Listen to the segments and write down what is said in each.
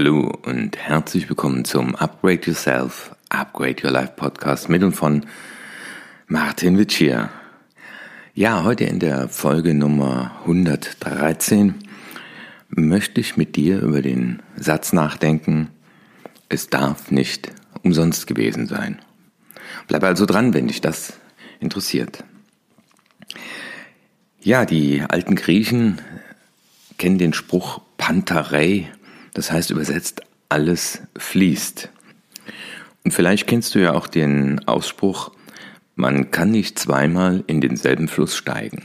Hallo und herzlich willkommen zum Upgrade Yourself, Upgrade Your Life Podcast mit und von Martin Witschier. Ja, heute in der Folge Nummer 113 möchte ich mit dir über den Satz nachdenken, es darf nicht umsonst gewesen sein. Bleib also dran, wenn dich das interessiert. Ja, die alten Griechen kennen den Spruch Pantarei, das heißt übersetzt, alles fließt. Und vielleicht kennst du ja auch den Ausspruch, man kann nicht zweimal in denselben Fluss steigen.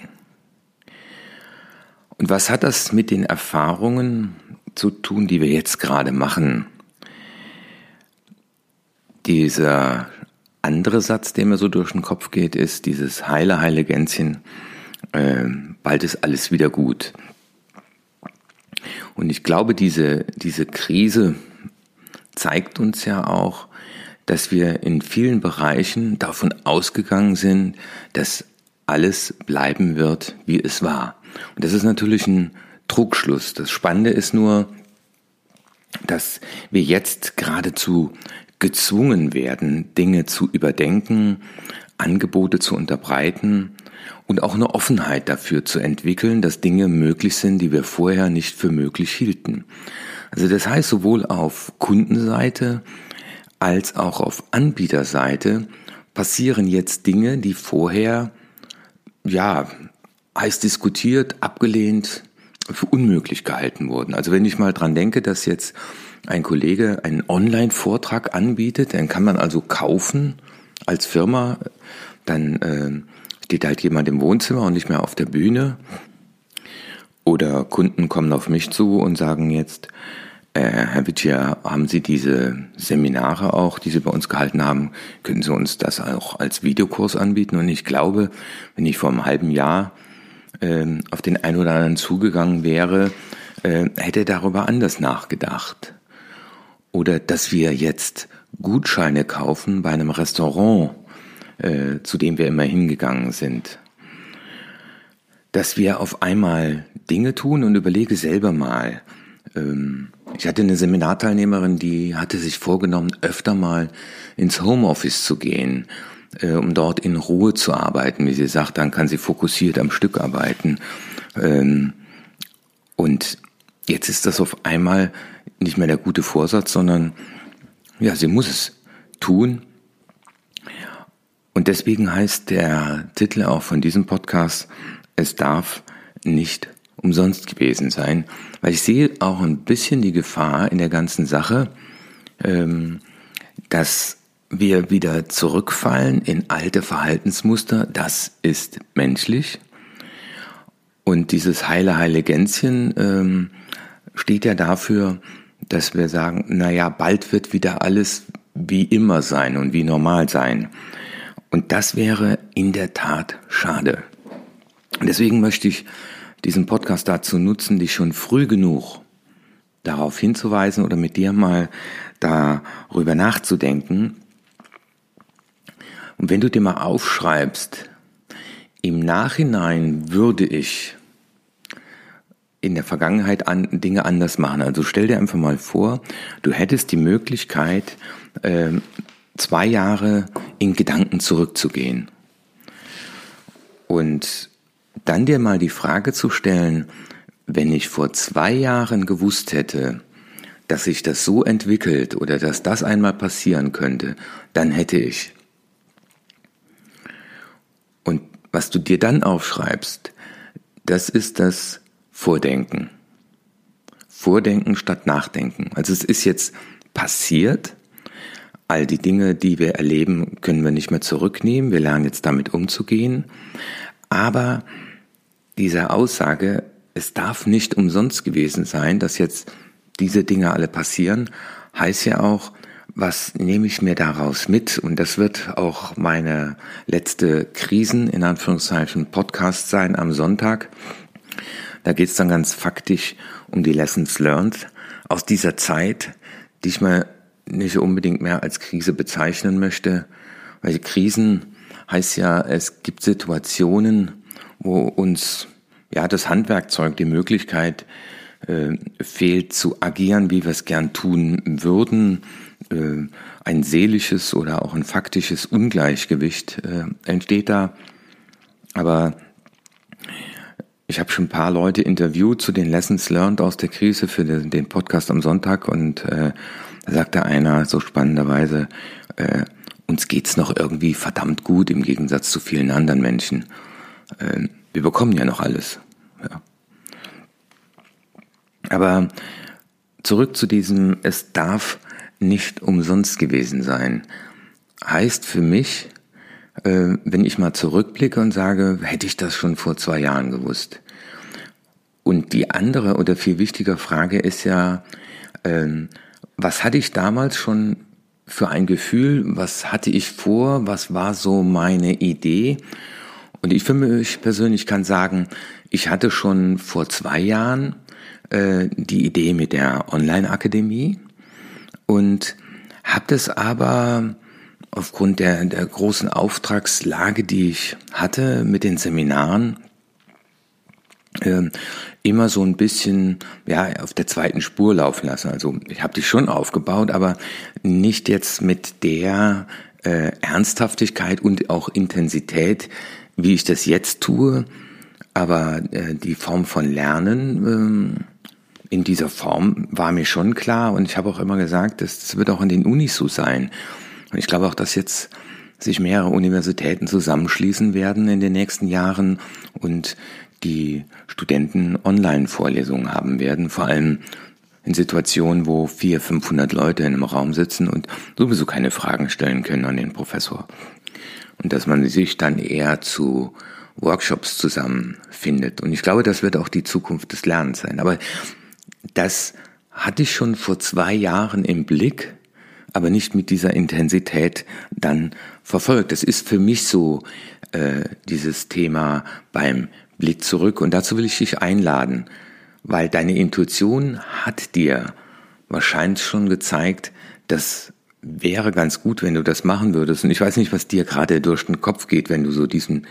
Und was hat das mit den Erfahrungen zu tun, die wir jetzt gerade machen? Dieser andere Satz, der mir so durch den Kopf geht, ist dieses heile, heile Gänschen, äh, bald ist alles wieder gut. Und ich glaube, diese, diese Krise zeigt uns ja auch, dass wir in vielen Bereichen davon ausgegangen sind, dass alles bleiben wird, wie es war. Und das ist natürlich ein Trugschluss. Das Spannende ist nur, dass wir jetzt geradezu gezwungen werden, Dinge zu überdenken, Angebote zu unterbreiten und auch eine Offenheit dafür zu entwickeln, dass Dinge möglich sind, die wir vorher nicht für möglich hielten. Also das heißt, sowohl auf Kundenseite als auch auf Anbieterseite passieren jetzt Dinge, die vorher, ja, heiß diskutiert, abgelehnt, für unmöglich gehalten wurden. Also wenn ich mal dran denke, dass jetzt ein Kollege einen Online-Vortrag anbietet, den kann man also kaufen als Firma, dann äh, steht halt jemand im Wohnzimmer und nicht mehr auf der Bühne. Oder Kunden kommen auf mich zu und sagen jetzt, äh, Herr Wittier, haben Sie diese Seminare auch, die Sie bei uns gehalten haben, können Sie uns das auch als Videokurs anbieten? Und ich glaube, wenn ich vor einem halben Jahr äh, auf den einen oder anderen zugegangen wäre, äh, hätte er darüber anders nachgedacht. Oder dass wir jetzt Gutscheine kaufen bei einem Restaurant, äh, zu dem wir immer hingegangen sind. Dass wir auf einmal Dinge tun und überlege selber mal. Ähm, ich hatte eine Seminarteilnehmerin, die hatte sich vorgenommen, öfter mal ins Homeoffice zu gehen, äh, um dort in Ruhe zu arbeiten. Wie sie sagt, dann kann sie fokussiert am Stück arbeiten. Ähm, und jetzt ist das auf einmal nicht mehr der gute Vorsatz, sondern ja, sie muss es tun, und deswegen heißt der Titel auch von diesem Podcast, es darf nicht umsonst gewesen sein, weil ich sehe auch ein bisschen die Gefahr in der ganzen Sache, ähm, dass wir wieder zurückfallen in alte Verhaltensmuster. Das ist menschlich. Und dieses heile, heile Gänschen ähm, steht ja dafür, dass wir sagen, na ja, bald wird wieder alles wie immer sein und wie normal sein. Und das wäre in der Tat schade. Deswegen möchte ich diesen Podcast dazu nutzen, dich schon früh genug darauf hinzuweisen oder mit dir mal darüber nachzudenken. Und wenn du dir mal aufschreibst, im Nachhinein würde ich in der Vergangenheit an, Dinge anders machen. Also stell dir einfach mal vor, du hättest die Möglichkeit, äh, zwei Jahre in Gedanken zurückzugehen und dann dir mal die Frage zu stellen, wenn ich vor zwei Jahren gewusst hätte, dass sich das so entwickelt oder dass das einmal passieren könnte, dann hätte ich. Und was du dir dann aufschreibst, das ist das Vordenken. Vordenken statt Nachdenken. Also es ist jetzt passiert, All die Dinge, die wir erleben, können wir nicht mehr zurücknehmen. Wir lernen jetzt damit umzugehen. Aber diese Aussage, es darf nicht umsonst gewesen sein, dass jetzt diese Dinge alle passieren, heißt ja auch, was nehme ich mir daraus mit? Und das wird auch meine letzte Krisen, in Anführungszeichen, Podcast sein am Sonntag. Da geht es dann ganz faktisch um die Lessons learned aus dieser Zeit, die ich mir nicht unbedingt mehr als Krise bezeichnen möchte, weil Krisen heißt ja, es gibt Situationen, wo uns ja das Handwerkzeug, die Möglichkeit äh, fehlt zu agieren, wie wir es gern tun würden. Äh, ein seelisches oder auch ein faktisches Ungleichgewicht äh, entsteht da. Aber ich habe schon ein paar Leute interviewt zu den Lessons learned aus der Krise für den, den Podcast am Sonntag und äh, da sagte einer so spannenderweise, äh, uns geht's noch irgendwie verdammt gut im Gegensatz zu vielen anderen Menschen. Äh, wir bekommen ja noch alles. Ja. Aber zurück zu diesem, es darf nicht umsonst gewesen sein, heißt für mich, äh, wenn ich mal zurückblicke und sage, hätte ich das schon vor zwei Jahren gewusst. Und die andere oder viel wichtige Frage ist ja, ähm, was hatte ich damals schon für ein Gefühl, was hatte ich vor, was war so meine Idee? Und ich für mich persönlich kann sagen, ich hatte schon vor zwei Jahren äh, die Idee mit der Online-Akademie und habe das aber aufgrund der, der großen Auftragslage, die ich hatte mit den Seminaren, immer so ein bisschen ja auf der zweiten Spur laufen lassen. Also ich habe die schon aufgebaut, aber nicht jetzt mit der äh, Ernsthaftigkeit und auch Intensität, wie ich das jetzt tue. Aber äh, die Form von Lernen äh, in dieser Form war mir schon klar und ich habe auch immer gesagt, das, das wird auch in den Unis so sein. Und ich glaube auch, dass jetzt sich mehrere Universitäten zusammenschließen werden in den nächsten Jahren und die Studenten Online-Vorlesungen haben werden, vor allem in Situationen, wo vier, 500 Leute in einem Raum sitzen und sowieso keine Fragen stellen können an den Professor. Und dass man sich dann eher zu Workshops zusammenfindet. Und ich glaube, das wird auch die Zukunft des Lernens sein. Aber das hatte ich schon vor zwei Jahren im Blick, aber nicht mit dieser Intensität dann verfolgt. Das ist für mich so äh, dieses Thema beim Blick zurück. Und dazu will ich dich einladen, weil deine Intuition hat dir wahrscheinlich schon gezeigt, das wäre ganz gut, wenn du das machen würdest. Und ich weiß nicht, was dir gerade durch den Kopf geht, wenn du so diesen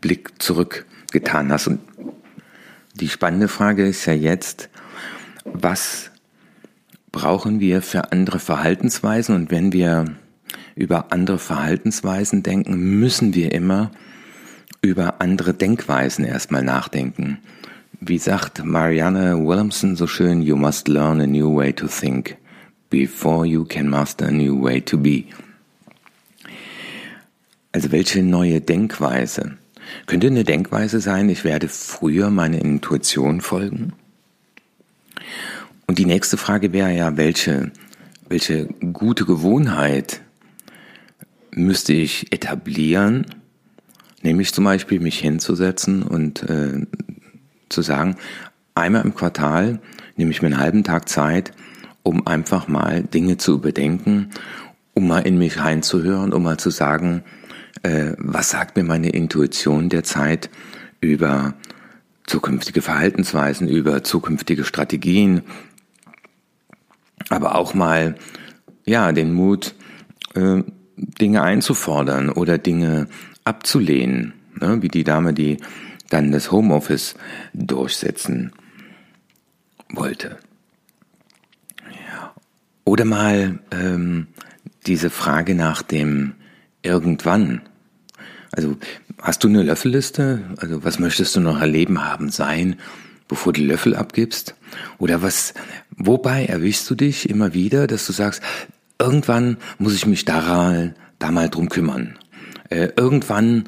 Blick zurückgetan hast. Und die spannende Frage ist ja jetzt, was brauchen wir für andere Verhaltensweisen? Und wenn wir über andere Verhaltensweisen denken, müssen wir immer über andere Denkweisen erstmal nachdenken. Wie sagt Marianne Williamson so schön, you must learn a new way to think before you can master a new way to be. Also welche neue Denkweise? Könnte eine Denkweise sein, ich werde früher meine Intuition folgen? Und die nächste Frage wäre ja, welche, welche gute Gewohnheit müsste ich etablieren, Nämlich zum Beispiel mich hinzusetzen und äh, zu sagen, einmal im Quartal nehme ich mir einen halben Tag Zeit, um einfach mal Dinge zu überdenken, um mal in mich reinzuhören, um mal zu sagen, äh, was sagt mir meine Intuition derzeit über zukünftige Verhaltensweisen, über zukünftige Strategien, aber auch mal ja den Mut, äh, Dinge einzufordern oder Dinge abzulehnen, ne, wie die Dame, die dann das Homeoffice durchsetzen wollte. Oder mal ähm, diese Frage nach dem irgendwann. Also hast du eine Löffelliste? Also was möchtest du noch erleben haben sein, bevor du die Löffel abgibst? Oder was, wobei erwischst du dich immer wieder, dass du sagst, irgendwann muss ich mich daran, da mal drum kümmern äh, irgendwann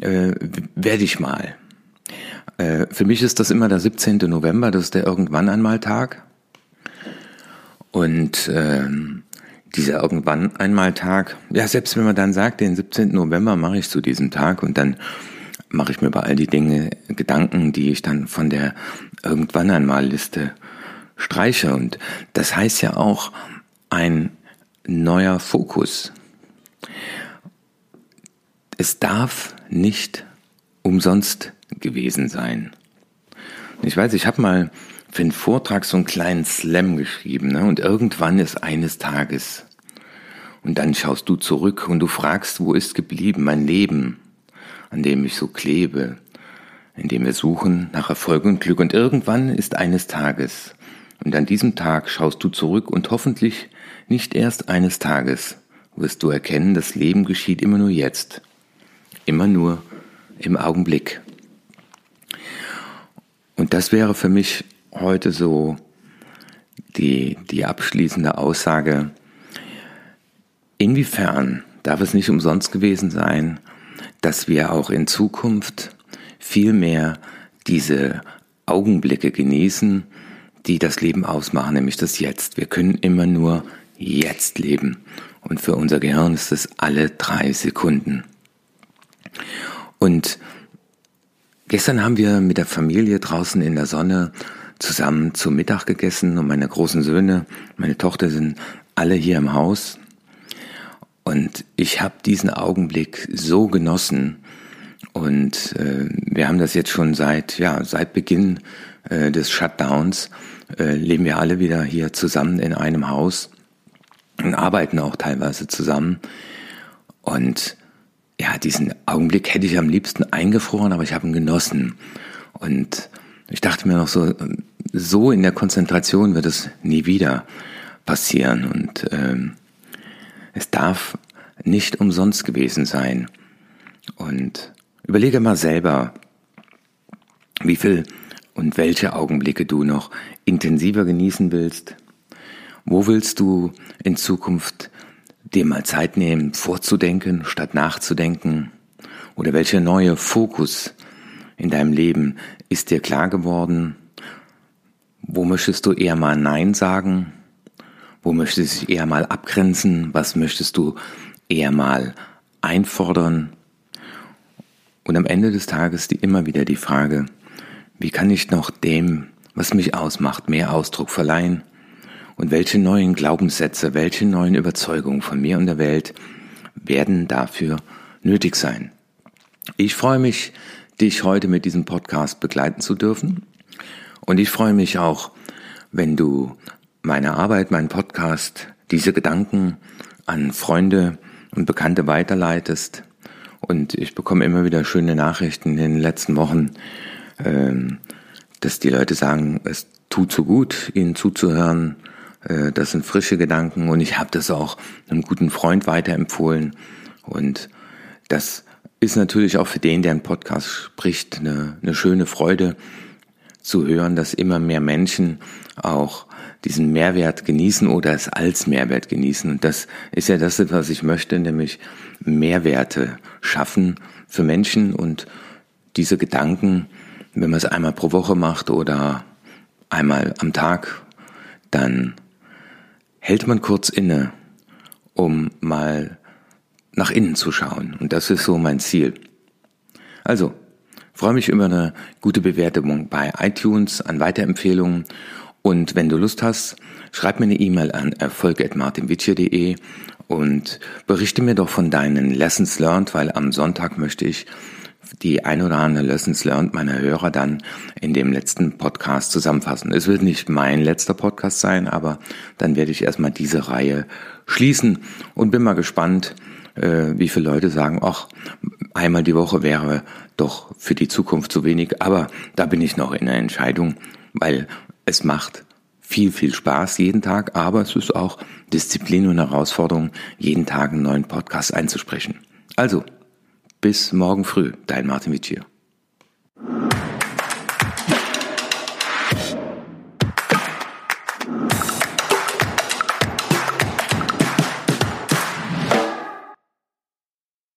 äh, werde ich mal. Äh, für mich ist das immer der 17. November, das ist der Irgendwann einmal Tag. Und äh, dieser Irgendwann einmal Tag, ja, selbst wenn man dann sagt, den 17. November mache ich zu diesem Tag und dann mache ich mir über all die Dinge Gedanken, die ich dann von der Irgendwann einmal Liste streiche. Und das heißt ja auch ein neuer Fokus. Es darf nicht umsonst gewesen sein. Ich weiß, ich habe mal für einen Vortrag so einen kleinen Slam geschrieben ne? und irgendwann ist eines Tages und dann schaust du zurück und du fragst, wo ist geblieben mein Leben, an dem ich so klebe, in dem wir suchen nach Erfolg und Glück. Und irgendwann ist eines Tages, und an diesem Tag schaust du zurück und hoffentlich nicht erst eines Tages wirst du erkennen, das Leben geschieht immer nur jetzt, immer nur im Augenblick. Und das wäre für mich heute so die, die abschließende Aussage, inwiefern darf es nicht umsonst gewesen sein, dass wir auch in Zukunft viel mehr diese Augenblicke genießen, die das Leben ausmachen, nämlich das Jetzt. Wir können immer nur jetzt leben. Und für unser Gehirn ist es alle drei Sekunden. Und gestern haben wir mit der Familie draußen in der Sonne zusammen zu Mittag gegessen und meine großen Söhne, meine Tochter sind alle hier im Haus. Und ich habe diesen Augenblick so genossen. Und äh, wir haben das jetzt schon seit, ja, seit Beginn äh, des Shutdowns, äh, leben wir alle wieder hier zusammen in einem Haus und arbeiten auch teilweise zusammen. Und ja, diesen Augenblick hätte ich am liebsten eingefroren, aber ich habe ihn genossen. Und ich dachte mir noch so, so in der Konzentration wird es nie wieder passieren. Und ähm, es darf nicht umsonst gewesen sein. Und überlege mal selber, wie viel und welche Augenblicke du noch intensiver genießen willst wo willst du in Zukunft dir mal Zeit nehmen, vorzudenken, statt nachzudenken? Oder welcher neue Fokus in deinem Leben ist dir klar geworden? Wo möchtest du eher mal Nein sagen? Wo möchtest du eher mal abgrenzen? Was möchtest du eher mal einfordern? Und am Ende des Tages die immer wieder die Frage, wie kann ich noch dem, was mich ausmacht, mehr Ausdruck verleihen? Und welche neuen Glaubenssätze, welche neuen Überzeugungen von mir und der Welt werden dafür nötig sein? Ich freue mich, dich heute mit diesem Podcast begleiten zu dürfen. Und ich freue mich auch, wenn du meine Arbeit, meinen Podcast, diese Gedanken an Freunde und Bekannte weiterleitest. Und ich bekomme immer wieder schöne Nachrichten in den letzten Wochen, ähm, dass die Leute sagen, es tut so gut, ihnen zuzuhören, äh, das sind frische Gedanken und ich habe das auch einem guten Freund weiterempfohlen. Und das ist natürlich auch für den, der einen Podcast spricht, eine, eine schöne Freude zu hören, dass immer mehr Menschen auch diesen Mehrwert genießen oder es als Mehrwert genießen. Und das ist ja das, was ich möchte, nämlich Mehrwerte schaffen für Menschen und diese Gedanken, wenn man es einmal pro Woche macht oder einmal am Tag, dann hält man kurz inne, um mal nach innen zu schauen. Und das ist so mein Ziel. Also, freue mich über eine gute Bewertung bei iTunes, an Weiterempfehlungen. Und wenn du Lust hast, schreib mir eine E-Mail an erfolg.martinwitsche.de und berichte mir doch von deinen Lessons learned, weil am Sonntag möchte ich die ein oder andere Lessons learned meiner Hörer dann in dem letzten Podcast zusammenfassen. Es wird nicht mein letzter Podcast sein, aber dann werde ich erstmal diese Reihe schließen und bin mal gespannt, äh, wie viele Leute sagen, ach, einmal die Woche wäre doch für die Zukunft zu wenig, aber da bin ich noch in der Entscheidung, weil es macht viel, viel Spaß jeden Tag, aber es ist auch Disziplin und Herausforderung, jeden Tag einen neuen Podcast einzusprechen. Also, bis morgen früh, dein Martin Witsch